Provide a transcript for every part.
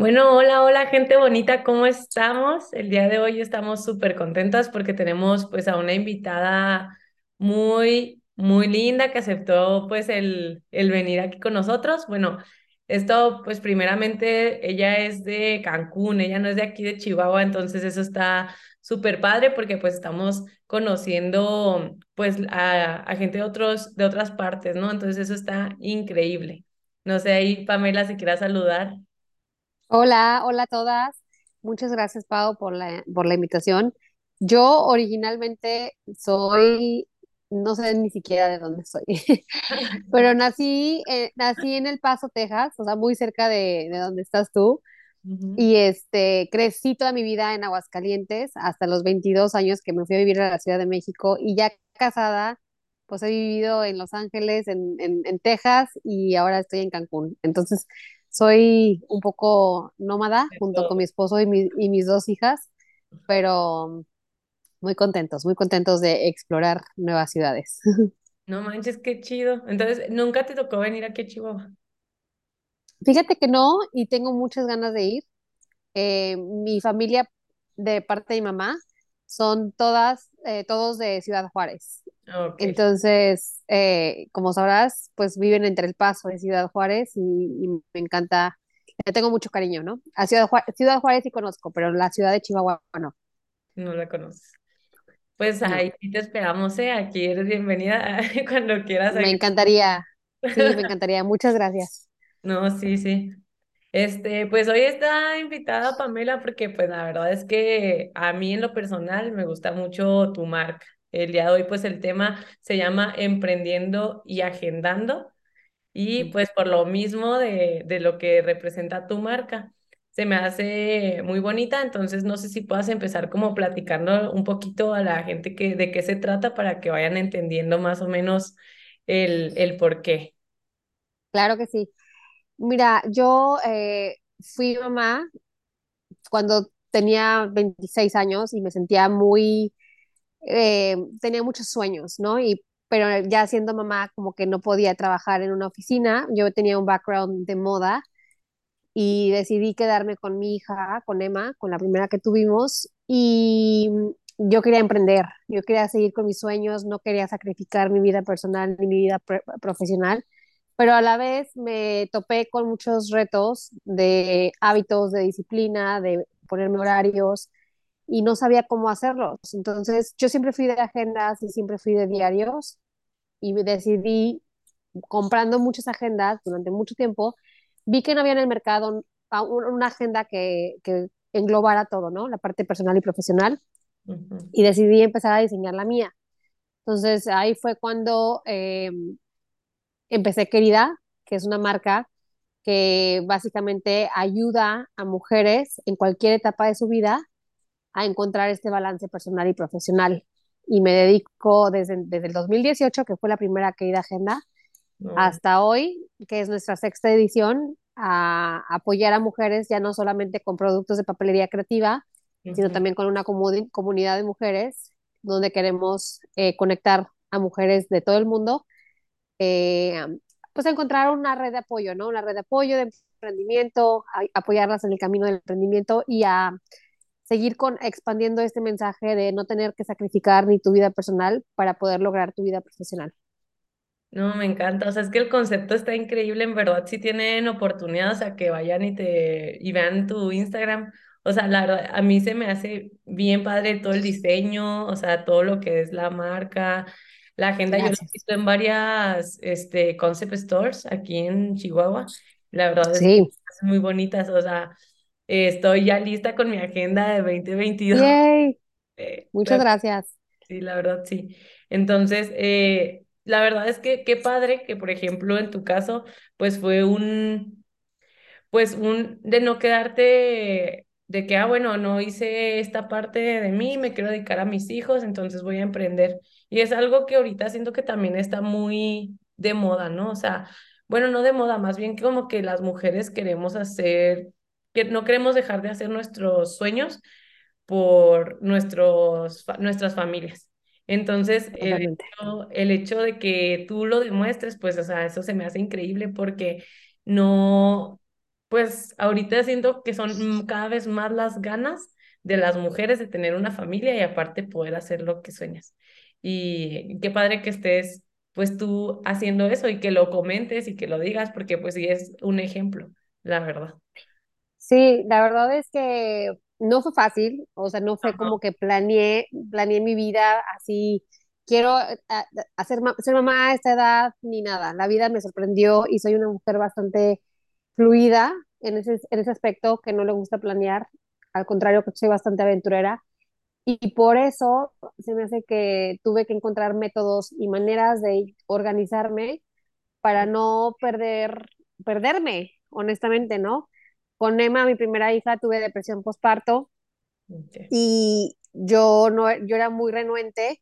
Bueno, hola, hola gente bonita, ¿cómo estamos? El día de hoy estamos súper contentas porque tenemos pues a una invitada muy, muy linda que aceptó pues el, el venir aquí con nosotros. Bueno, esto pues primeramente ella es de Cancún, ella no es de aquí de Chihuahua, entonces eso está súper padre porque pues estamos conociendo pues a, a gente de otros, de otras partes, ¿no? Entonces eso está increíble. No sé ahí, Pamela, si quieras saludar. Hola, hola a todas. Muchas gracias, Pau, por la, por la invitación. Yo originalmente soy, no sé ni siquiera de dónde soy, pero nací, eh, nací en El Paso, Texas, o sea, muy cerca de, de donde estás tú. Y este, crecí toda mi vida en Aguascalientes hasta los 22 años que me fui a vivir a la Ciudad de México y ya casada, pues he vivido en Los Ángeles, en, en, en Texas y ahora estoy en Cancún. Entonces, soy un poco nómada junto con mi esposo y, mi- y mis dos hijas, pero muy contentos, muy contentos de explorar nuevas ciudades. No manches, qué chido. Entonces, ¿nunca te tocó venir aquí a Chihuahua? Fíjate que no, y tengo muchas ganas de ir. Eh, mi familia de parte de mi mamá son todas, eh, todos de Ciudad Juárez. Entonces, eh, como sabrás, pues viven entre El Paso y Ciudad Juárez y, y me encanta, le tengo mucho cariño, ¿no? A Ciudad Juárez, Ciudad Juárez sí conozco, pero la ciudad de Chihuahua no, no la conoces. Pues ahí sí te esperamos, ¿eh? Aquí eres bienvenida cuando quieras. Me encantaría, sí, me encantaría. Muchas gracias. No, sí, sí. Este, pues hoy está invitada Pamela porque pues la verdad es que a mí en lo personal me gusta mucho tu marca. El día de hoy pues el tema se llama Emprendiendo y Agendando. Y pues por lo mismo de, de lo que representa tu marca, se me hace muy bonita, entonces no sé si puedas empezar como platicando un poquito a la gente que, de qué se trata para que vayan entendiendo más o menos el, el por qué. Claro que sí. Mira, yo eh, fui mamá cuando tenía 26 años y me sentía muy, eh, tenía muchos sueños, ¿no? Y, pero ya siendo mamá, como que no podía trabajar en una oficina. Yo tenía un background de moda y decidí quedarme con mi hija, con Emma, con la primera que tuvimos. Y yo quería emprender, yo quería seguir con mis sueños, no quería sacrificar mi vida personal ni mi vida profesional pero a la vez me topé con muchos retos de hábitos, de disciplina, de ponerme horarios y no sabía cómo hacerlos. Entonces, yo siempre fui de agendas y siempre fui de diarios y decidí, comprando muchas agendas durante mucho tiempo, vi que no había en el mercado una agenda que, que englobara todo, ¿no? La parte personal y profesional Ujú. y decidí empezar a diseñar la mía. Entonces, ahí fue cuando eh, empecé Querida, que es una marca que básicamente ayuda a mujeres en cualquier etapa de su vida a encontrar este balance personal y profesional. Y me dedico desde, desde el 2018, que fue la primera querida agenda, No, hasta hoy, que es nuestra sexta edición, a apoyar a mujeres ya no solamente con productos de papelería creativa, sino también con una comu- comunidad de mujeres donde queremos eh, conectar a mujeres de todo el mundo eh, pues encontrar una red de apoyo, ¿no? Una red de apoyo, de emprendimiento, a- apoyarlas en el camino del emprendimiento y a seguir con, expandiendo este mensaje de no tener que sacrificar ni tu vida personal para poder lograr tu vida profesional. No, me encanta. O sea, es que el concepto está increíble, en verdad. Si tienen oportunidad, o sea, que vayan y te y vean tu Instagram. O sea, la verdad, a mí se me hace bien padre todo el diseño, o sea, todo lo que es la marca, la agenda. Yo la he Gracias. visto en varias, este, concept stores aquí en Chihuahua. La verdad es que Sí. son muy bonitas. O sea, eh, estoy ya lista con mi agenda de 2022. Yay. Eh, Muchas gracias. Sí, la verdad, sí. Entonces, eh, la verdad es que qué padre que, por ejemplo, en tu caso, pues fue un, pues un, de no quedarte, de que, ah, bueno, no hice esta parte de mí, me quiero dedicar a mis hijos, entonces voy a emprender. Y es algo que ahorita siento que también está muy de moda, ¿no? O sea, bueno, no de moda, más bien como que las mujeres queremos hacer, que no queremos dejar de hacer nuestros sueños por nuestros, nuestras familias. Entonces, el hecho, el hecho de que tú lo demuestres, pues, o sea, eso se me hace increíble porque no. pues ahorita siento que son cada vez más las ganas de las mujeres de tener una familia y aparte poder hacer lo que sueñas. Y qué padre que estés pues tú haciendo eso y que lo comentes y que lo digas porque pues sí es un ejemplo, la verdad. Sí, la verdad es que no fue fácil, o sea, no fue Ajá. como que planeé, planeé mi vida así, quiero eh, hacer, ma- ser mamá a esta edad, ni nada. La vida me sorprendió y soy una mujer bastante fluida en ese, en ese aspecto que no le gusta planear, al contrario que soy bastante aventurera. Y por eso se me hace que tuve que encontrar métodos y maneras de organizarme para no perder, perderme, honestamente, ¿no? Con Emma, mi primera hija, tuve depresión postparto y yo, no, yo era muy renuente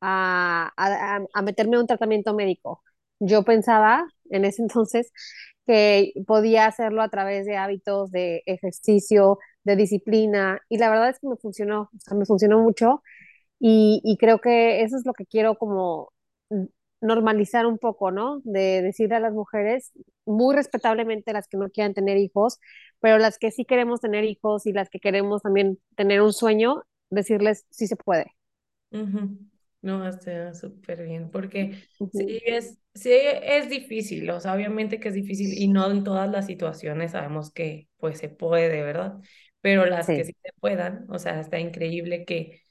a, a, a meterme a un tratamiento médico. Yo pensaba en ese entonces que podía hacerlo a través de hábitos de ejercicio, de disciplina, y la verdad es que me funcionó, o sea, me funcionó mucho y, y creo que eso es lo que quiero como normalizar un poco, ¿no? De decirle a las mujeres, muy respetablemente las que no quieran tener hijos, pero las que sí queremos tener hijos y las que queremos también tener un sueño, decirles sí se puede. Ujú. No, está súper bien, porque sí Ujú. es, sí es difícil, o sea, obviamente que es difícil y no en todas las situaciones sabemos que pues se puede, ¿verdad? Pero las que Sí, sí se puedan, o sea, está increíble que,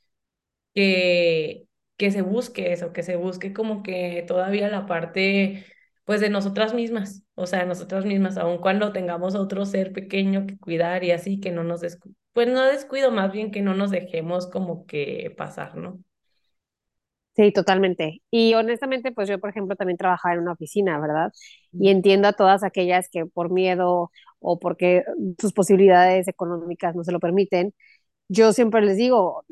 que, que se busque eso, que se busque como que todavía la parte pues de nosotras mismas, o sea, nosotras mismas, aun cuando tengamos otro ser pequeño que cuidar y así, que no nos pues no descuido, más bien que no nos dejemos como que pasar, ¿no? sí, totalmente. Y honestamente, pues yo, por ejemplo, también trabajaba en una oficina, ¿verdad? Y entiendo a todas aquellas que por miedo o porque sus posibilidades económicas no se lo permiten, yo siempre les digo,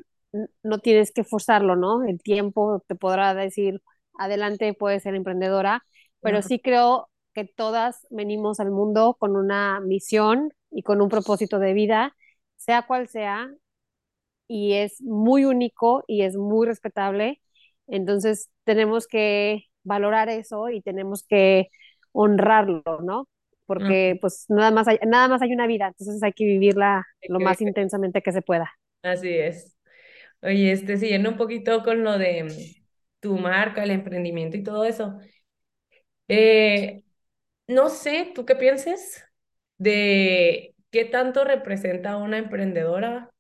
no tienes que forzarlo, ¿no? El tiempo te podrá decir, adelante, puedes ser emprendedora, pero sí creo que todas venimos al mundo con una misión y con un propósito de vida, sea cual sea, y es muy único y es muy respetable. Entonces tenemos que valorar eso y tenemos que honrarlo, ¿no? Porque pues nada más hay, nada más hay una vida, entonces hay que vivirla lo más intensamente que se pueda. Así es. Oye, este, siguiendo un poquito con lo de mm, tu marca, el emprendimiento y todo eso. Eh, No sé, ¿tú qué pienses de qué tanto representa una emprendedora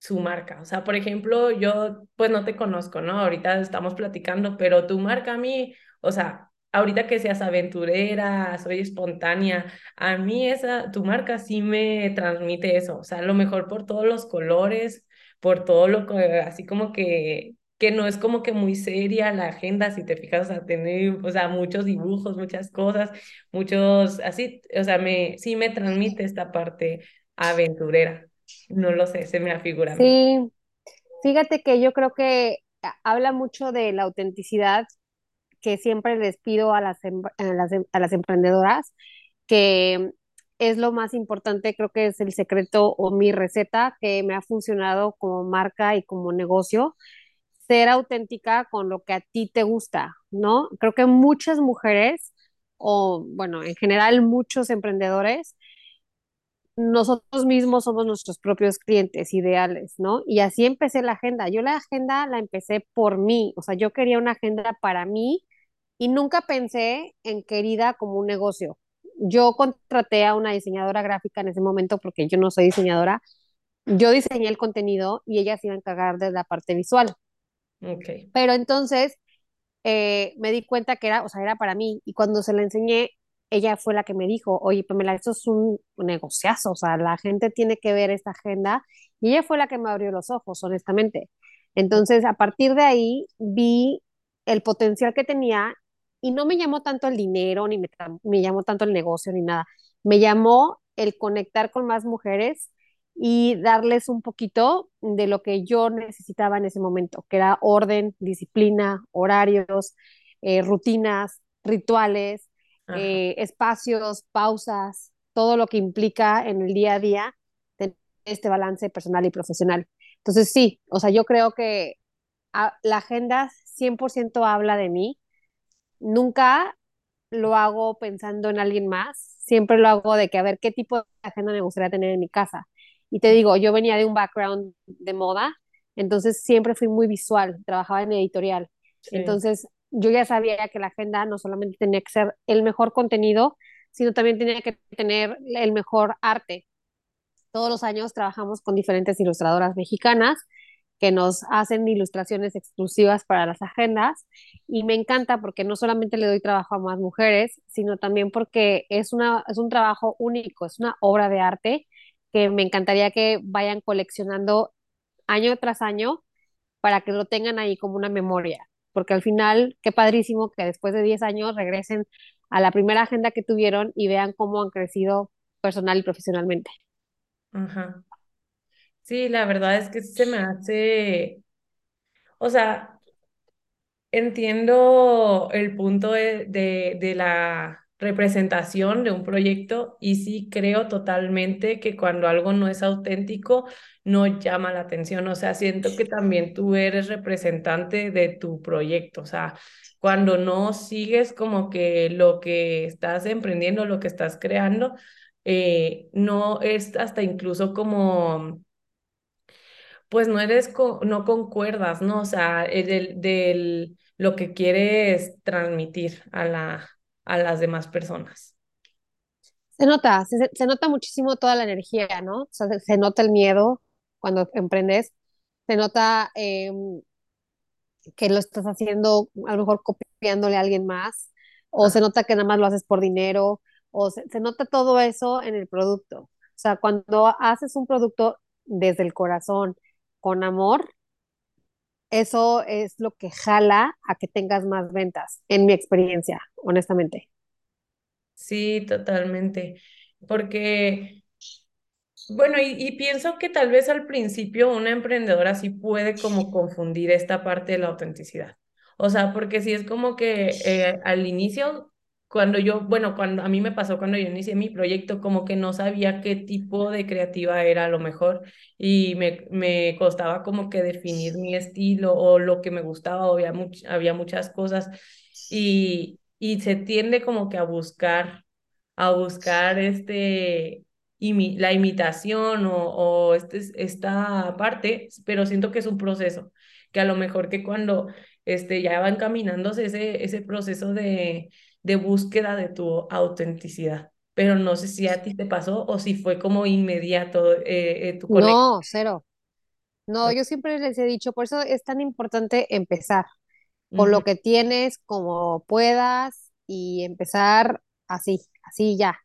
su marca? O sea, por ejemplo, yo pues no te conozco, ¿no? Ahorita estamos platicando, pero tu marca a mí, o sea, ahorita que seas aventurera, soy espontánea, a mí esa, tu marca sí me transmite eso, o sea, a lo mejor por todos los colores, por todo lo que, así como que que no es como que muy seria la agenda, si te fijas, o sea, tener, o sea, muchos dibujos, muchas cosas muchos, así, o sea, me, sí me transmite esta parte aventurera. No lo sé, se me afigura. Sí, fíjate que yo creo que habla mucho de la autenticidad que siempre les pido a las, em- a las, em- a las emprendedoras, que es lo más importante, creo que es el secreto o mi receta que me ha funcionado como marca y como negocio, ser auténtica con lo que a ti te gusta, ¿no? Creo que muchas mujeres, o bueno, en general muchos emprendedores, nosotros mismos somos nuestros propios clientes ideales, ¿no? Y así empecé la agenda. Yo la agenda la empecé por mí, o sea, yo quería una agenda para mí y nunca pensé en querida como un negocio. Yo contraté a una diseñadora gráfica en ese momento porque yo no soy diseñadora. Yo diseñé el contenido y ella se iba a encargar de la parte visual. Ok. Pero entonces eh, me di cuenta que era, o sea, era para mí. Y cuando se la enseñé, ella fue la que me dijo, oye, Pamela, esto es un negociazo, o sea, la gente tiene que ver esta agenda. Y ella fue la que me abrió los ojos, honestamente. Entonces, a partir de ahí, vi el potencial que tenía y no me llamó tanto el dinero, ni me, me llamó tanto el negocio, ni nada. Me llamó el conectar con más mujeres y darles un poquito de lo que yo necesitaba en ese momento, que era orden, disciplina, horarios, eh, rutinas, rituales, eh, espacios, pausas, todo lo que implica en el día a día tener este balance personal y profesional. Entonces sí, o sea, yo creo que a, la agenda 100% habla de mí. Nunca lo hago pensando en alguien más, siempre lo hago de que a ver qué tipo de agenda me gustaría tener en mi casa. Y te digo, yo venía de un background de moda, entonces siempre fui muy visual, trabajaba en editorial. Sí, Entonces yo ya sabía que la agenda no solamente tenía que ser el mejor contenido, sino también tenía que tener el mejor arte. Todos los años trabajamos con diferentes ilustradoras mexicanas que nos hacen ilustraciones exclusivas para las agendas y me encanta porque no solamente le doy trabajo a más mujeres, sino también porque es, una, es un trabajo único, es una obra de arte que me encantaría que vayan coleccionando año tras año para que lo tengan ahí como una memoria, porque al final, qué padrísimo que después de 10 años regresen a la primera agenda que tuvieron y vean cómo han crecido personal y profesionalmente. ajá. Sí, la verdad es que se me hace, o sea, Entiendo el punto de, de, de la representación de un proyecto y sí creo totalmente que cuando algo no es auténtico, no llama la atención. O sea, siento que también tú eres representante de tu proyecto. O sea, cuando no sigues como que lo que estás emprendiendo, lo que estás creando, eh, no es hasta incluso como pues no eres, no concuerdas, ¿no? O sea, el del, del lo que quieres transmitir a la, a las demás personas. Se nota, se, se nota muchísimo toda la energía, ¿no? O sea, se, nota el miedo cuando emprendes, se nota eh, que lo estás haciendo a lo mejor copiándole a alguien más, o se nota que nada más lo haces por dinero, o se, se nota todo eso en el producto. O sea, cuando haces un producto desde el corazón, con amor, eso es lo que jala a que tengas más ventas, en mi experiencia, honestamente. sí, totalmente. Porque Bueno, y, pienso que tal vez al principio una emprendedora sí puede como confundir esta parte de la autenticidad. O sea, porque si es como que eh, al inicio, cuando yo, bueno, cuando a mí me pasó cuando yo inicié mi proyecto, como que no sabía qué tipo de creativa era a lo mejor y me, me costaba como que definir mi estilo o lo que me gustaba, había, much- había muchas cosas y, y se tiende como que a buscar, a buscar este imi- la imitación o, o este, esta parte, pero siento que es un proceso, que a lo mejor que cuando este, ya va encaminándose ese, ese proceso de, de búsqueda de tu autenticidad. Pero no sé si a ti te pasó o si fue como inmediato eh, eh, tu conexión. No, cero. No, yo siempre les he dicho, por eso es tan importante empezar con lo que tienes, como puedas, y empezar así, así ya,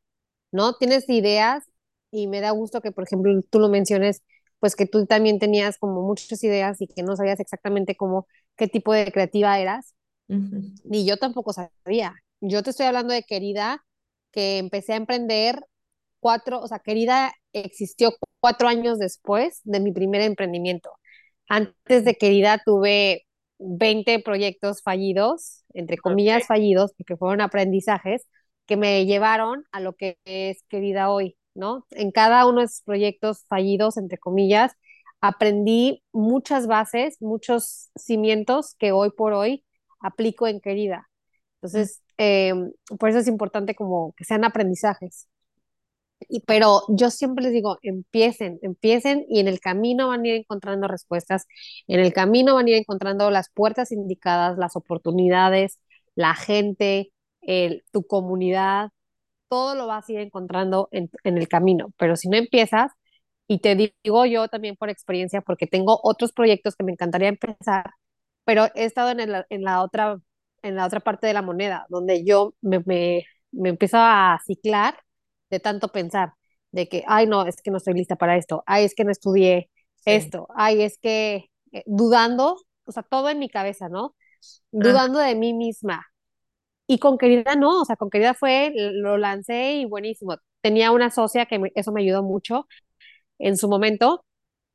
¿no? Tienes ideas y me da gusto que, por ejemplo, tú lo menciones, pues que tú también tenías como muchas ideas y que no sabías exactamente cómo, qué tipo de creativa eras, ni yo tampoco sabía. Yo te estoy hablando de Querida, que empecé a emprender cuatro, o sea, Querida existió cuatro años después de mi primer emprendimiento. Antes de Querida tuve 20 proyectos fallidos, entre comillas fallidos, porque fueron aprendizajes que me llevaron a lo que es Querida hoy, ¿no? En cada uno de esos proyectos fallidos, entre comillas, aprendí muchas bases, muchos cimientos que hoy por hoy aplico en Querida. Entonces, eh, por eso es importante como que sean aprendizajes. Y, pero yo siempre les digo, empiecen, empiecen y en el camino van a ir encontrando respuestas, en el camino van a ir encontrando las puertas indicadas, las oportunidades, la gente, el, tu comunidad, todo lo vas a ir encontrando en, en el camino. Pero si no empiezas, y te digo yo también por experiencia, porque tengo otros proyectos que me encantaría empezar, pero he estado en, el, en la otra en la otra parte de la moneda, donde yo me, me, me empiezo a ciclar de tanto pensar, de que, ay, no, es que no estoy lista para esto, ay, es que no estudié Sí. esto, ay, es que eh, dudando, o sea, todo en mi cabeza, ¿no? Ah, Dudando de mí misma. Y con querida no, o sea, con querida fue, lo lancé y buenísimo. Tenía una socia que me, eso me ayudó mucho en su momento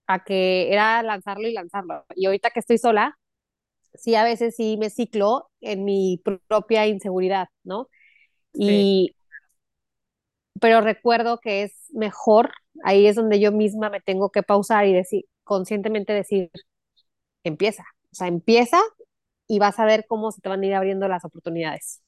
a que era lanzarlo y lanzarlo. Y ahorita que estoy sola, sí, a veces sí me ciclo en mi propia inseguridad, ¿no? sí. Y, pero recuerdo que es mejor, ahí es donde yo misma me tengo que pausar y decir, conscientemente decir, empieza, o sea, empieza y vas a ver cómo se te van a ir abriendo las oportunidades.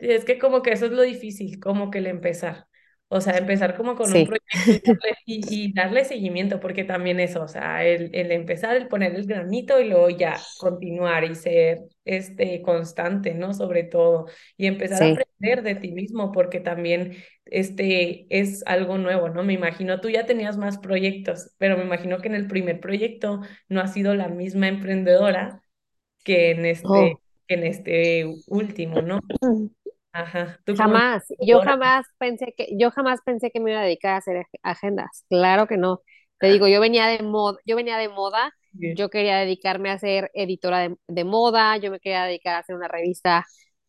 Sí, es que como que eso es lo difícil, como que el empezar. O sea, empezar como con un proyecto y darle, y, y darle seguimiento, porque también eso, o sea, el, el empezar, el poner el granito y luego ya continuar y ser este, constante, ¿no? Sobre todo, y empezar a aprender de ti mismo, porque también este, es algo nuevo, ¿no? Me imagino, tú ya tenías más proyectos, pero me imagino que en el primer proyecto no has sido la misma emprendedora que en este, Oh. que en este último, ¿no? Ajá, tú como Jamás, yo jamás pensé que, yo jamás pensé que me iba a dedicar a hacer ag- agendas. Claro que no. Te digo, yo venía de moda, yo venía de moda, yo quería dedicarme a ser editora de, de moda, yo me quería dedicar a hacer una revista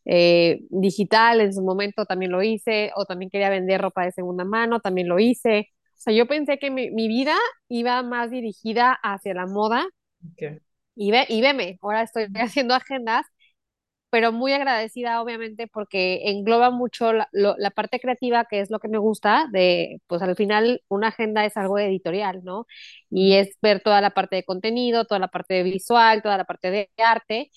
eh, digital, en su momento también lo hice, o también quería vender ropa de segunda mano, también lo hice. O sea, yo pensé que mi, mi vida iba más dirigida hacia la moda ok. y, ve, y veme, ahora estoy haciendo agendas pero muy agradecida obviamente porque engloba mucho la, lo- la parte creativa, que es lo que me gusta, de, pues al final una agenda es algo editorial, ¿no? Y es ver toda la parte de contenido, toda la parte de visual, toda la parte de arte,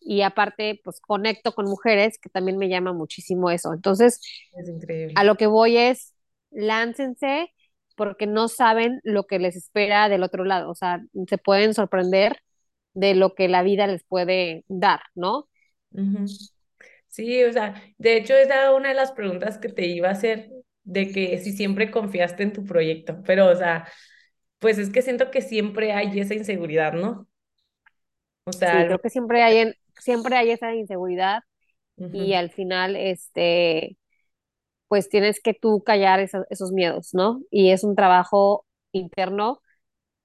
y aparte, pues conecto con mujeres, que también me llama muchísimo eso. Entonces, Es a lo que voy es, láncense porque no saben lo que les espera del otro lado, o sea, se pueden sorprender de lo que la vida les puede dar, ¿no? Ujú. Sí, o sea, de hecho esa era una de las preguntas que te iba a hacer, de que si siempre confiaste en tu proyecto, pero o sea, pues es que siento que siempre hay esa inseguridad, ¿no? O sea, Sí, creo que siempre hay, en- siempre hay esa inseguridad y al final, este, pues tienes que tú callar esos, esos miedos, ¿no? Y es un trabajo interno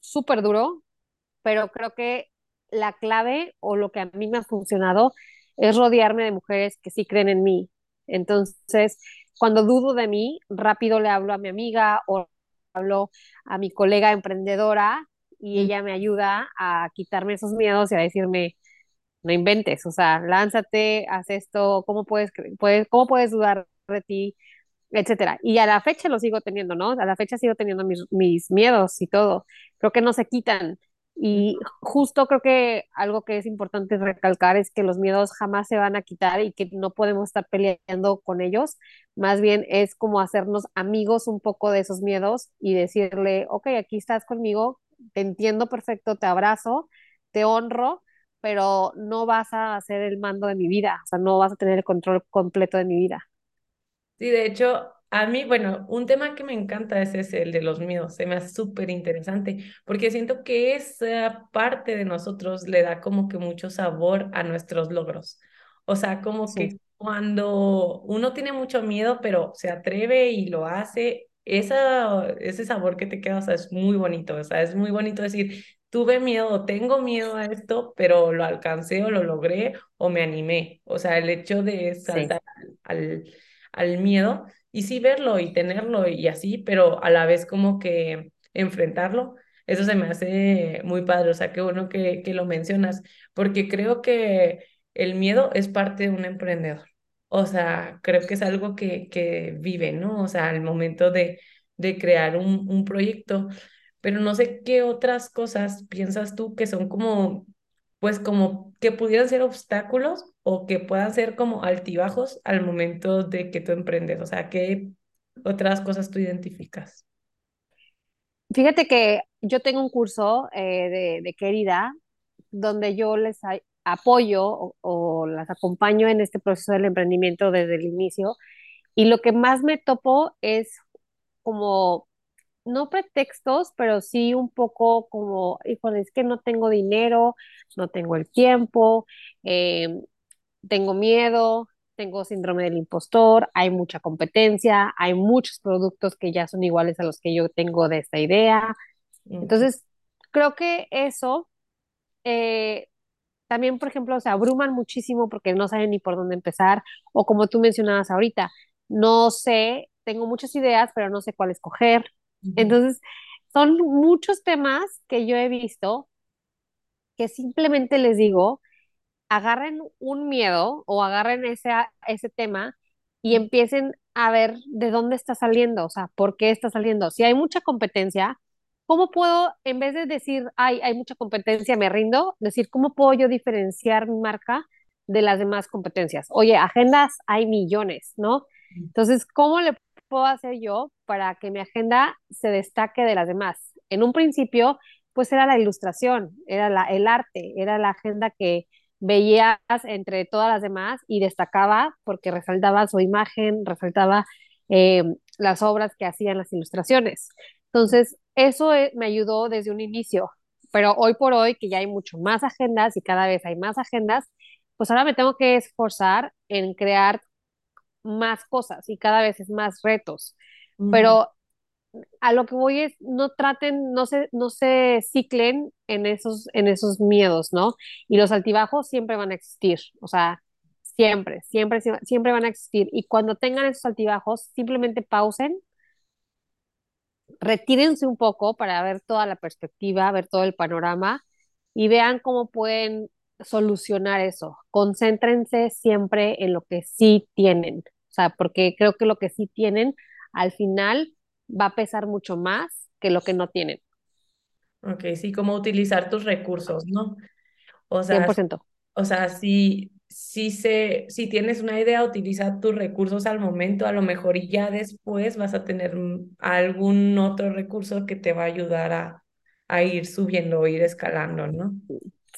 súper duro, pero creo que la clave o lo que a mí me ha funcionado es rodearme de mujeres que sí creen en mí. Entonces, cuando dudo de mí, rápido le hablo a mi amiga o hablo a mi colega emprendedora y ujú, ella me ayuda a quitarme esos miedos y a decirme, no inventes, o sea, lánzate, haz esto, ¿cómo puedes, puedes, cómo puedes dudar de ti? etcétera. Y a la fecha lo sigo teniendo, ¿no? A la fecha sigo teniendo mis, mis miedos y todo. Creo que no se quitan. Y justo creo que algo que es importante recalcar es que los miedos jamás se van a quitar y que no podemos estar peleando con ellos. Más bien es como hacernos amigos un poco de esos miedos y decirle, ok, aquí estás conmigo, te entiendo perfecto, te abrazo, te honro, pero no vas a hacer el mando de mi vida, o sea, no vas a tener el control completo de mi vida. Sí, de hecho, a mí, bueno, un tema que me encanta es ese, el de los miedos. Se me hace súper interesante porque siento que esa parte de nosotros le da como que mucho sabor a nuestros logros. O sea, como Sí. que cuando uno tiene mucho miedo, pero se atreve y lo hace, esa, ese sabor que te queda, o sea, es muy bonito. O sea, es muy bonito decir, tuve miedo, tengo miedo a esto, pero lo alcancé o lo logré o me animé. O sea, el hecho de Sí. saltar al al miedo y sí verlo y tenerlo y así, pero a la vez como que enfrentarlo. Eso se me hace muy padre, o sea, qué bueno que, que lo mencionas, porque creo que el miedo es parte de un emprendedor. O sea, creo que es algo que, que vive, ¿no? O sea, al momento de, de crear un, un proyecto, pero no sé qué otras cosas piensas tú que son como pues como que pudieran ser obstáculos o que puedan ser como altibajos al momento de que tú emprendes. O sea, ¿qué otras cosas tú identificas? Fíjate que yo tengo un curso eh, de, de querida donde yo les apoyo o, o las acompaño en este proceso del emprendimiento desde el inicio y lo que más me topo es como, no pretextos, pero sí un poco como, híjole, es que no tengo dinero, no tengo el tiempo, eh, tengo miedo, tengo síndrome del impostor, hay mucha competencia, hay muchos productos que ya son iguales a los que yo tengo de esta idea. Entonces, creo que eso eh, también, por ejemplo, se abruman muchísimo porque no saben ni por dónde empezar, o como tú mencionabas ahorita, no sé, tengo muchas ideas, pero no sé cuál escoger. Entonces, son muchos temas que yo he visto que simplemente les digo, agarren un miedo o agarren ese, ese tema y empiecen a ver de dónde está saliendo, o sea, por qué está saliendo. Si hay mucha competencia, ¿cómo puedo, en vez de decir, ay, hay mucha competencia, me rindo, decir, ¿cómo puedo yo diferenciar mi marca de las demás competencias. Oye, agendas hay millones, ¿no? Entonces, ¿cómo le puedo hacer yo para que mi agenda se destaque de las demás? En un principio, pues era la ilustración, era el arte, era la agenda que veías entre todas las demás y destacaba porque resaltaba su imagen, resaltaba eh, las obras que hacían las ilustraciones. Entonces, eso eh, me ayudó desde un inicio, pero hoy por hoy, que ya hay mucho más agendas y cada vez hay más agendas, pues ahora me tengo que esforzar en crear más cosas y cada vez es más retos. Pero a lo que voy es, no traten, no se, no se ciclen en esos, en esos miedos, ¿no? Y los altibajos siempre van a existir, o sea, siempre, siempre, siempre van a existir. Y cuando tengan esos altibajos, simplemente pausen, retírense un poco para ver toda la perspectiva, ver todo el panorama y vean cómo pueden solucionar eso. Concéntrense siempre en lo que sí tienen, o sea, porque creo que lo que sí tienen al final va a pesar mucho más que lo que no tienen. Ok, sí, como utilizar tus recursos, ¿no? O sea, 100%. o sea, si, si, se, si tienes una idea, utiliza tus recursos al momento, a lo mejor y ya después vas a tener algún otro recurso que te va a ayudar a, a ir subiendo ir escalando, ¿no?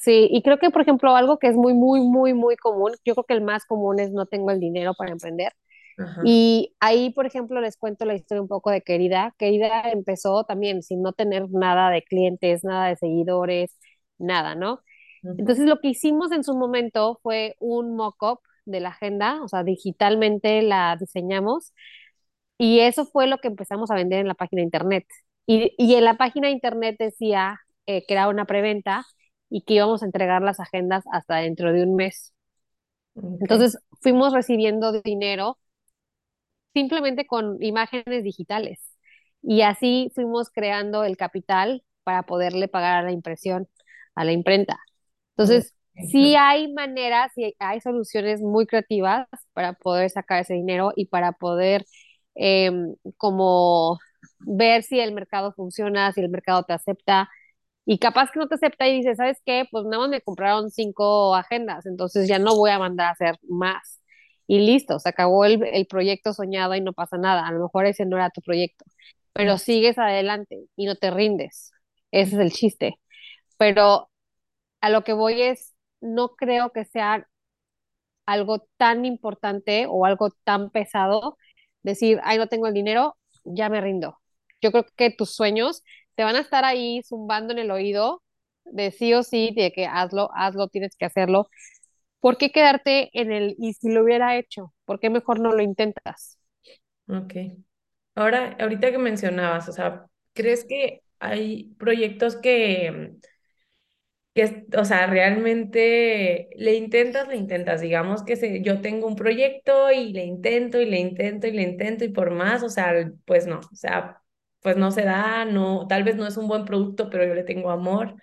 Sí, y creo que, por ejemplo, algo que es muy, muy, muy, muy común, yo creo que el más común es no tengo el dinero para emprender. Y ahí, por ejemplo, les cuento la historia un poco de Querida. Querida empezó también sin no tener nada de clientes, nada de seguidores, nada, ¿no? Entonces, lo que hicimos en su momento fue un mock-up de la agenda, o sea, digitalmente la diseñamos y eso fue lo que empezamos a vender en la página de internet. Y, y en la página de internet decía eh, que era una preventa y que íbamos a entregar las agendas hasta dentro de un mes. Entonces, fuimos recibiendo dinero simplemente con imágenes digitales. Y así fuimos creando el capital para poderle pagar a la impresión, a la imprenta. Entonces, sí hay maneras, sí hay soluciones muy creativas para poder sacar ese dinero y para poder em, como ver si el mercado funciona, si el mercado te acepta. Y capaz que no te acepta y dices, ¿sabes qué? Pues nada más me compraron cinco agendas, entonces ya no voy a mandar a hacer más y listo, se acabó el, el, proyecto soñado y no pasa nada. A lo mejor ese no era tu proyecto, pero sigues adelante y no te rindes. Ese es el chiste. Pero a lo que voy es, no creo que sea algo tan importante o algo tan pesado decir, ay, no tengo el dinero, ya me rindo. Yo creo que tus sueños te van a estar ahí zumbando en el oído de sí o sí, de que hazlo, hazlo, tienes que hacerlo, ¿por qué quedarte en el y si lo hubiera hecho? ¿Por qué mejor no lo intentas? Ok. Ahora, ahorita que mencionabas, o sea, ¿crees que hay proyectos que, que, o sea, realmente le intentas, le intentas, digamos que se, yo tengo un proyecto y le intento y le intento y le intento y por más, o sea, pues no, o sea, pues no se da, no, tal vez no es un buen producto, pero yo le tengo amor.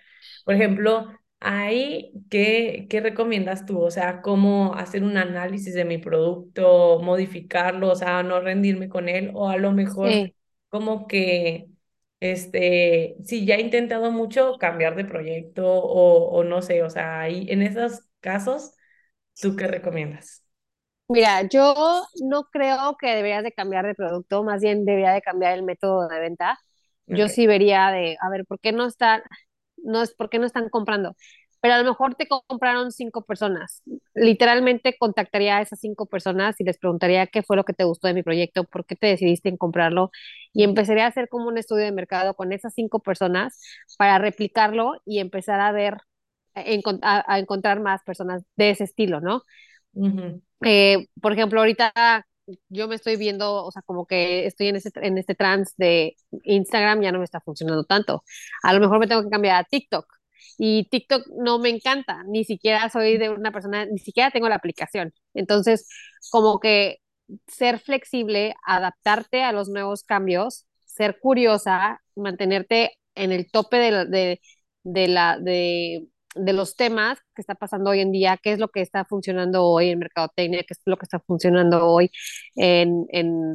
Por ejemplo, Ahí, ¿qué, qué recomiendas tú? O sea, ¿cómo hacer un análisis de mi producto, modificarlo, o sea, no rendirme con él? O a lo mejor como que, este, si ya he intentado mucho cambiar de proyecto o, o no sé, o sea, ahí, en esos casos, ¿tú qué recomiendas? Mira, yo no creo que deberías de cambiar de producto, más bien debería de cambiar el método de venta. Yo sí vería de, a ver, ¿por qué no está no es porque no están comprando, pero a lo mejor te compraron cinco personas. Literalmente contactaría a esas cinco personas y les preguntaría qué fue lo que te gustó de mi proyecto, por qué te decidiste en comprarlo y empezaría a hacer como un estudio de mercado con esas cinco personas para replicarlo y empezar a ver, a, encontrar más personas de ese estilo, ¿no? Eh, por ejemplo, ahorita yo me estoy viendo, o sea, como que estoy en, ese, en este trans de Instagram, ya no me está funcionando tanto. A lo mejor me tengo que cambiar a TikTok. Y TikTok no me encanta, ni siquiera soy de una persona, ni siquiera tengo la aplicación. Entonces, como que ser flexible, adaptarte a los nuevos cambios, ser curiosa, mantenerte en el tope de, de, de la, de, de los temas que está pasando hoy en día, qué es lo que está funcionando hoy en mercadotecnia, qué es lo que está funcionando hoy en, en,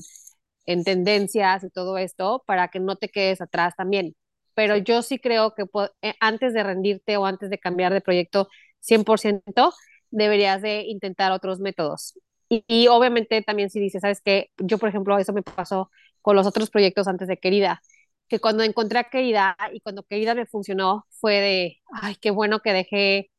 en tendencias y todo esto, para que no te quedes atrás también. Pero yo sí creo que eh, antes de rendirte o antes de cambiar de proyecto 100%, deberías de intentar otros métodos. Y, y obviamente también si dices, ¿sabes qué? Yo, por ejemplo, eso me pasó con los otros proyectos antes de Querida, que cuando encontré a Querida y cuando Querida me funcionó, fue de, ay, qué bueno que dejé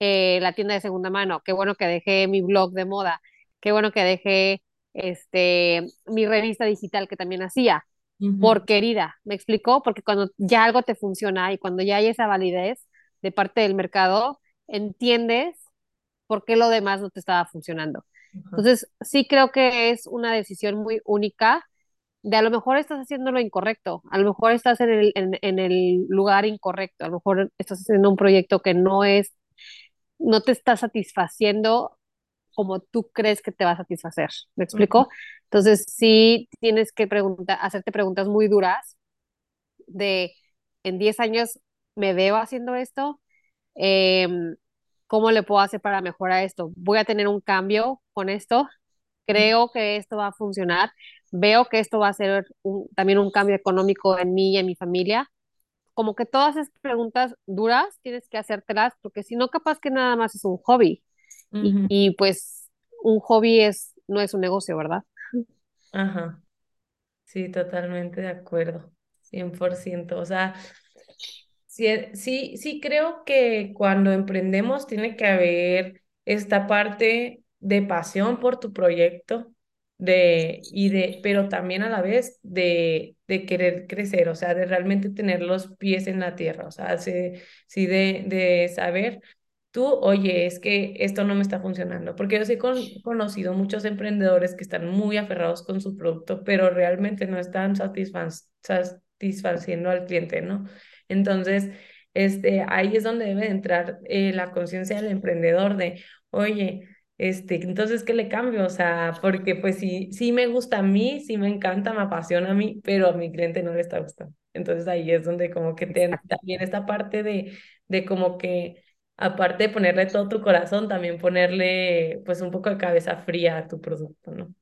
eh, la tienda de segunda mano, qué bueno que dejé mi blog de moda, qué bueno que dejé este, mi revista digital que también hacía, Ujú, por querida, ¿me explicó? Porque cuando ya algo te funciona y cuando ya hay esa validez de parte del mercado, entiendes por qué lo demás no te estaba funcionando. ajá, Entonces, sí creo que es una decisión muy única de a lo mejor estás haciendo lo incorrecto, a lo mejor estás en el, en, en el lugar incorrecto, a lo mejor estás haciendo un proyecto que no es, no te está satisfaciendo como tú crees que te va a satisfacer. ¿Me explico? Entonces, sí tienes que preguntar, hacerte preguntas muy duras de en 10 años me veo haciendo esto, eh, ¿cómo le puedo hacer para mejorar esto? ¿Voy a tener un cambio con esto? Creo que esto va a funcionar. Veo que esto va a ser un, también un cambio económico en mí y en mi familia. Como que todas esas preguntas duras tienes que hacértelas porque si no, capaz que nada más es un hobby. Y, ujú, y pues un hobby es, no es un negocio, ¿verdad? ajá. Sí, totalmente de acuerdo, 100%. O sea, sí, sí, sí creo que cuando emprendemos tiene que haber esta parte de pasión por tu proyecto, de, y de, pero también a la vez de, de querer crecer, o sea, de realmente tener los pies en la tierra, o sea, sí, sí de, de saber tú, oye, es que esto no me está funcionando, porque yo sí he con- conocido muchos emprendedores que están muy aferrados con su producto, pero realmente no están satisfaciendo al cliente, ¿no? Entonces, este, ahí es donde debe entrar eh, la conciencia del emprendedor de, oye, este, entonces, ¿qué le cambio? O sea, porque pues sí, sí me gusta a mí, sí me encanta, me apasiona a mí, pero a mi cliente no le está gustando. Entonces ahí es donde como que te, también esta parte de, de como que aparte de ponerle todo tu corazón, también ponerle pues un poco de cabeza fría a tu producto, ¿no?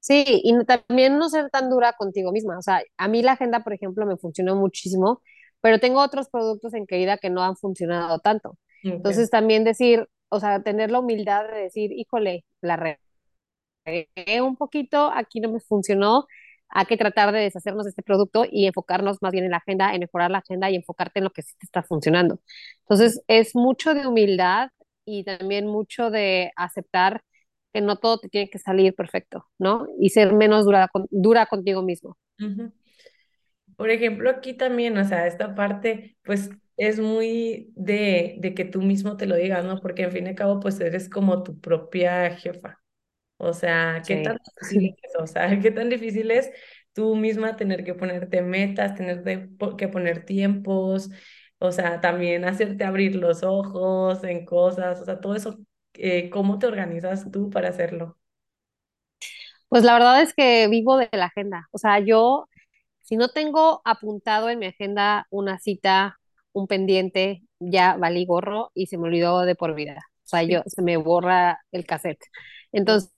Sí, y también no ser tan dura contigo misma. O sea, a mí la agenda, por ejemplo, me funcionó muchísimo, pero tengo otros productos en querida que no han funcionado tanto. Okay. Entonces, también decir, o sea, tener la humildad de decir, híjole, la regué un poquito, aquí no me funcionó, hay que tratar de deshacernos de este producto y enfocarnos más bien en la agenda, en mejorar la agenda y enfocarte en lo que sí te está funcionando. Entonces, es mucho de humildad y también mucho de aceptar que no todo te tiene que salir perfecto, ¿no? Y ser menos dura, dura contigo mismo. Ujú. Por ejemplo, aquí también, o sea, esta parte, pues es muy de, de que tú mismo te lo digas, ¿no? Porque en fin y al cabo, pues eres como tu propia jefa. O sea, ¿qué tan difícil es? O sea, ¿qué tan difícil es tú misma tener que ponerte metas, tener que poner tiempos, o sea, también hacerte abrir los ojos en cosas, o sea, todo eso, eh, ¿cómo te organizas tú para hacerlo? Pues la verdad es que vivo de la agenda. O sea, yo, si no tengo apuntado en mi agenda una cita, un pendiente, ya valí gorro y se me olvidó de por vida. O sea, yo, se me borra el cassette. Entonces,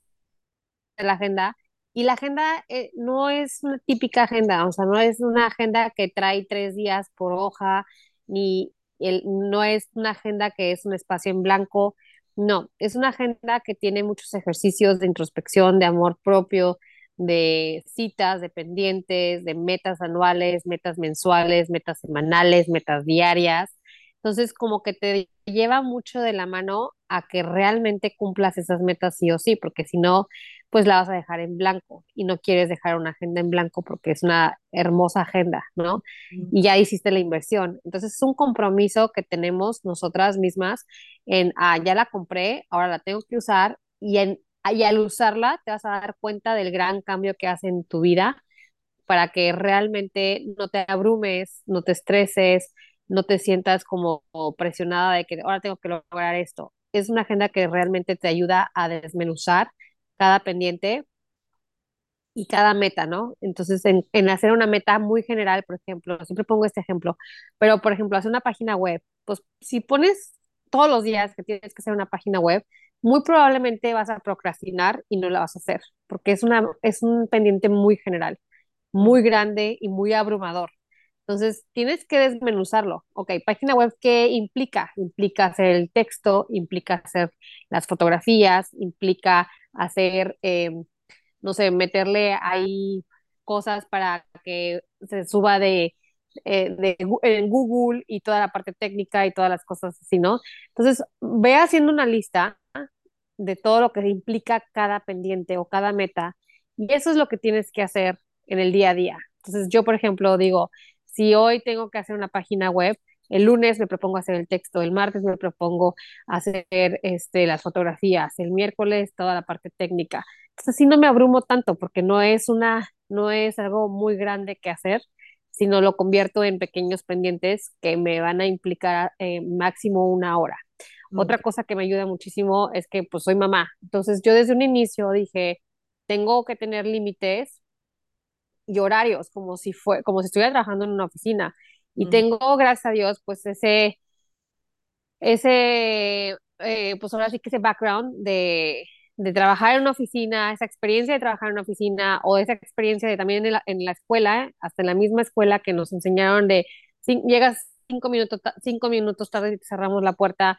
la agenda. Y la agenda eh, no es una típica agenda, o sea, no es una agenda que trae tres días por hoja, ni el, no es una agenda que es un espacio en blanco, no, es una agenda que tiene muchos ejercicios de introspección, de amor propio, de citas, de pendientes, de metas anuales, metas mensuales, metas semanales, metas diarias. Entonces, como que te lleva mucho de la mano a que realmente cumplas esas metas sí o sí, porque si no, pues la vas a dejar en blanco y no quieres dejar una agenda en blanco porque es una hermosa agenda, ¿no? Y ya hiciste la inversión. Entonces es un compromiso que tenemos nosotras mismas en, ah, ya la compré, ahora la tengo que usar y, en, y al usarla te vas a dar cuenta del gran cambio que hace en tu vida para que realmente no te abrumes, no te estreses, no te sientas como presionada de que ahora tengo que lograr esto. Es una agenda que realmente te ayuda a desmenuzar cada pendiente y cada meta, ¿no? Entonces, en, en hacer una meta muy general, por ejemplo, siempre pongo este ejemplo, pero por ejemplo, hacer una página web, pues si pones todos los días que tienes que hacer una página web, muy probablemente vas a procrastinar y no la vas a hacer, porque es, una, es un pendiente muy general, muy grande y muy abrumador. Entonces, tienes que desmenuzarlo. Ok, página web, ¿qué implica? Implica hacer el texto, implica hacer las fotografías, implica hacer, eh, no sé, meterle ahí cosas para que se suba de, eh, de, en Google y toda la parte técnica y todas las cosas así, ¿no? Entonces, ve haciendo una lista de todo lo que implica cada pendiente o cada meta y eso es lo que tienes que hacer en el día a día. Entonces, yo, por ejemplo, digo, si hoy tengo que hacer una página web, el lunes me propongo hacer el texto, el martes me propongo hacer este, las fotografías, el miércoles toda la parte técnica. Entonces, así no me abrumo tanto porque no es una, no es algo muy grande que hacer, sino lo convierto en pequeños pendientes que me van a implicar eh, máximo una hora. Otra cosa que me ayuda muchísimo es que pues soy mamá. Entonces yo desde un inicio dije, tengo que tener límites y horarios, como si fue, como si estuviera trabajando en una oficina. Y Mm, tengo, gracias a Dios, pues ese, ese, eh, pues ahora sí que ese background de, de trabajar en una oficina, esa experiencia de trabajar en una oficina o esa experiencia de también en la, en la escuela, ¿eh? hasta en la misma escuela que nos enseñaron de, si, llegas cinco minutos, cinco minutos tarde y te cerramos la puerta,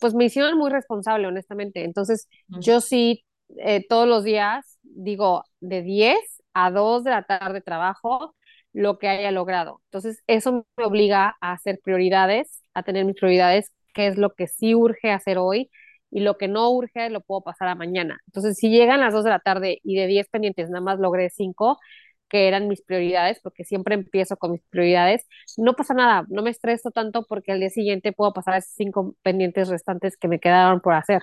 pues me hicieron muy responsable, honestamente. Entonces, yo sí, eh, todos los días, digo, de 10 a 2 de la tarde trabajo lo que haya logrado. Entonces, eso me obliga a hacer prioridades, a tener mis prioridades, qué es lo que sí urge hacer hoy y lo que no urge lo puedo pasar a mañana. Entonces, si llegan las 2 de la tarde y de 10 pendientes nada más logré 5, que eran mis prioridades, porque siempre empiezo con mis prioridades, no pasa nada, no me estreso tanto porque al día siguiente puedo pasar esos cinco pendientes restantes que me quedaron por hacer.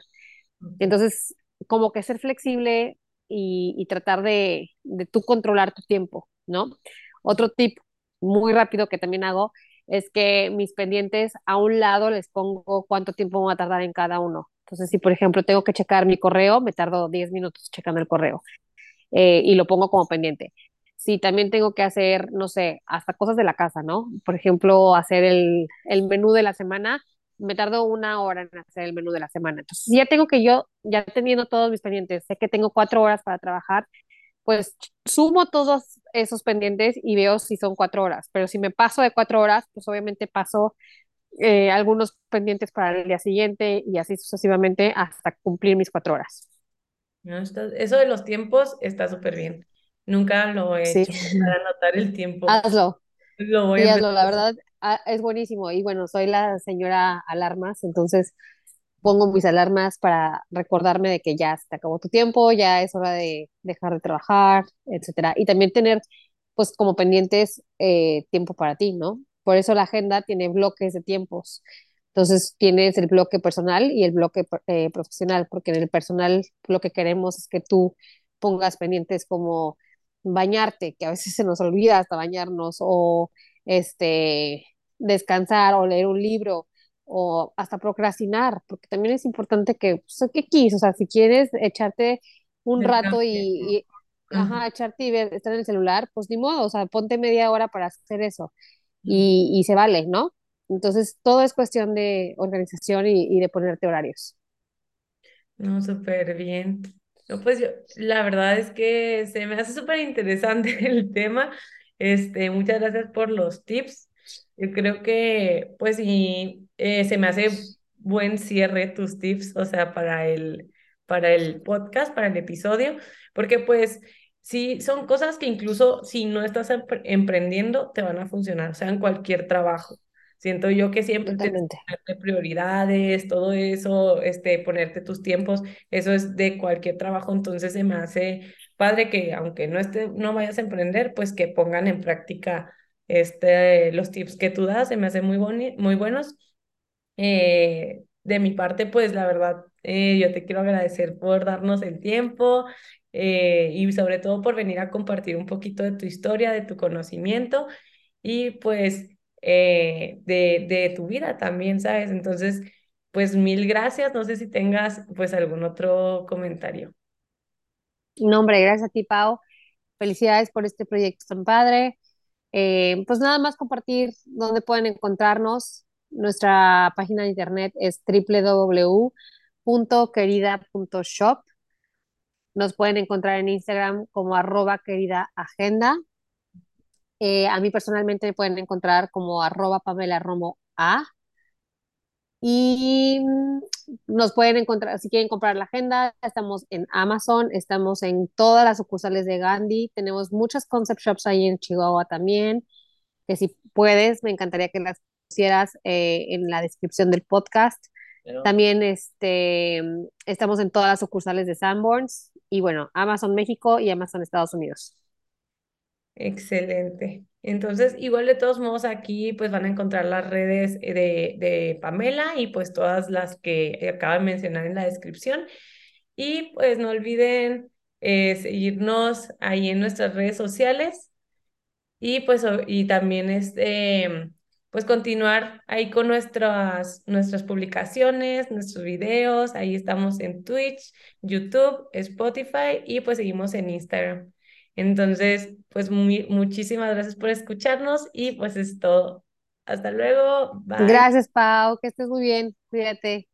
Entonces, como que ser flexible y, y tratar de, de tú controlar tu tiempo, ¿no? Otro tip muy rápido que también hago es que mis pendientes a un lado les pongo cuánto tiempo voy a tardar en cada uno. Entonces, si por ejemplo tengo que checar mi correo, me tardo 10 minutos checando el correo eh, y lo pongo como pendiente. Si también tengo que hacer, no sé, hasta cosas de la casa, ¿no? Por ejemplo, hacer el, el menú de la semana, me tardo una hora en hacer el menú de la semana. Entonces, si ya tengo que yo, ya teniendo todos mis pendientes, sé que tengo cuatro horas para trabajar, pues sumo todos esos pendientes y veo si son cuatro horas. Pero si me paso de cuatro horas, pues obviamente paso eh, algunos pendientes para el día siguiente y así sucesivamente hasta cumplir mis cuatro horas. No, está- eso de los tiempos está súper bien. Nunca lo he Sí, hecho para anotar el tiempo. hazlo. Lo voy a Sí, hazlo, la verdad, ah, es buenísimo. Y bueno, soy la señora alarmas, entonces pongo mis alarmas para recordarme de que ya se te acabó tu tiempo, ya es hora de dejar de trabajar, etcétera. Y también tener, pues, como pendientes eh, tiempo para ti, ¿no? Por eso la agenda tiene bloques de tiempos. Entonces tienes el bloque personal y el bloque eh, profesional, porque en el personal lo que queremos es que tú pongas pendientes como bañarte, que a veces se nos olvida hasta bañarnos, o este, descansar o leer un libro o hasta procrastinar, porque también es importante que, pues, ¿qué quis? O sea, si quieres echarte un rato y, Descanse. y, ajá, echarte y ver, estar en el celular, pues ni modo, o sea, ponte media hora para hacer eso y, y se vale, ¿no? Entonces, todo es cuestión de organización y, y de ponerte horarios. No, súper bien. No, pues yo, la verdad es que se me hace súper interesante el tema. Este, muchas gracias por los tips. Yo creo que, pues sí, eh, se me hace buen cierre tus tips, o sea, para el, para el podcast, para el episodio, porque pues sí, son cosas que incluso si no estás empre- emprendiendo, te van a funcionar, o sea, en cualquier trabajo. Siento yo que siempre tienes Totalmente. ponerte prioridades, todo eso, este, ponerte tus tiempos, eso es de cualquier trabajo, entonces se me hace padre que aunque no esté, no vayas a emprender, pues que pongan en práctica este, los tips que tú das, se me hacen muy boni- muy buenos. Eh, de mi parte, pues la verdad, eh, yo te quiero agradecer por darnos el tiempo eh, y sobre todo por venir a compartir un poquito de tu historia, de tu conocimiento y pues eh, de, de tu vida también, ¿sabes? Entonces, pues mil gracias. No sé si tengas pues algún otro comentario. No, hombre, gracias a ti, Pau. Felicidades por este proyecto tan padre. Eh, pues nada más compartir dónde pueden encontrarnos. Nuestra página de internet es www.querida.shop. Nos pueden encontrar en Instagram como arroba querida agenda Eh, a mí personalmente me pueden encontrar como arroba Pamela Romo A. Y mm, nos pueden encontrar, si quieren comprar la agenda, estamos en Amazon, estamos en todas las sucursales de Gandhi, tenemos muchas concept shops ahí en Chihuahua también, que si puedes, me encantaría que las pusieras eh, en la descripción del podcast. También este, estamos en todas las sucursales de Sanborns y bueno, Amazon México y Amazon Estados Unidos. Excelente. Entonces, igual de todos modos aquí pues van a encontrar las redes de, de Pamela y pues todas las que acabo de mencionar en la descripción. Y pues no olviden eh, seguirnos ahí en nuestras redes sociales y pues y también este pues continuar ahí con nuestras, nuestras publicaciones, nuestros videos, ahí estamos en Twitch, YouTube, Spotify y pues seguimos en Instagram. Entonces, pues muchísimas gracias por escucharnos y pues es todo. Hasta luego. Bye. Gracias, Pau. Que estés muy bien. Cuídate.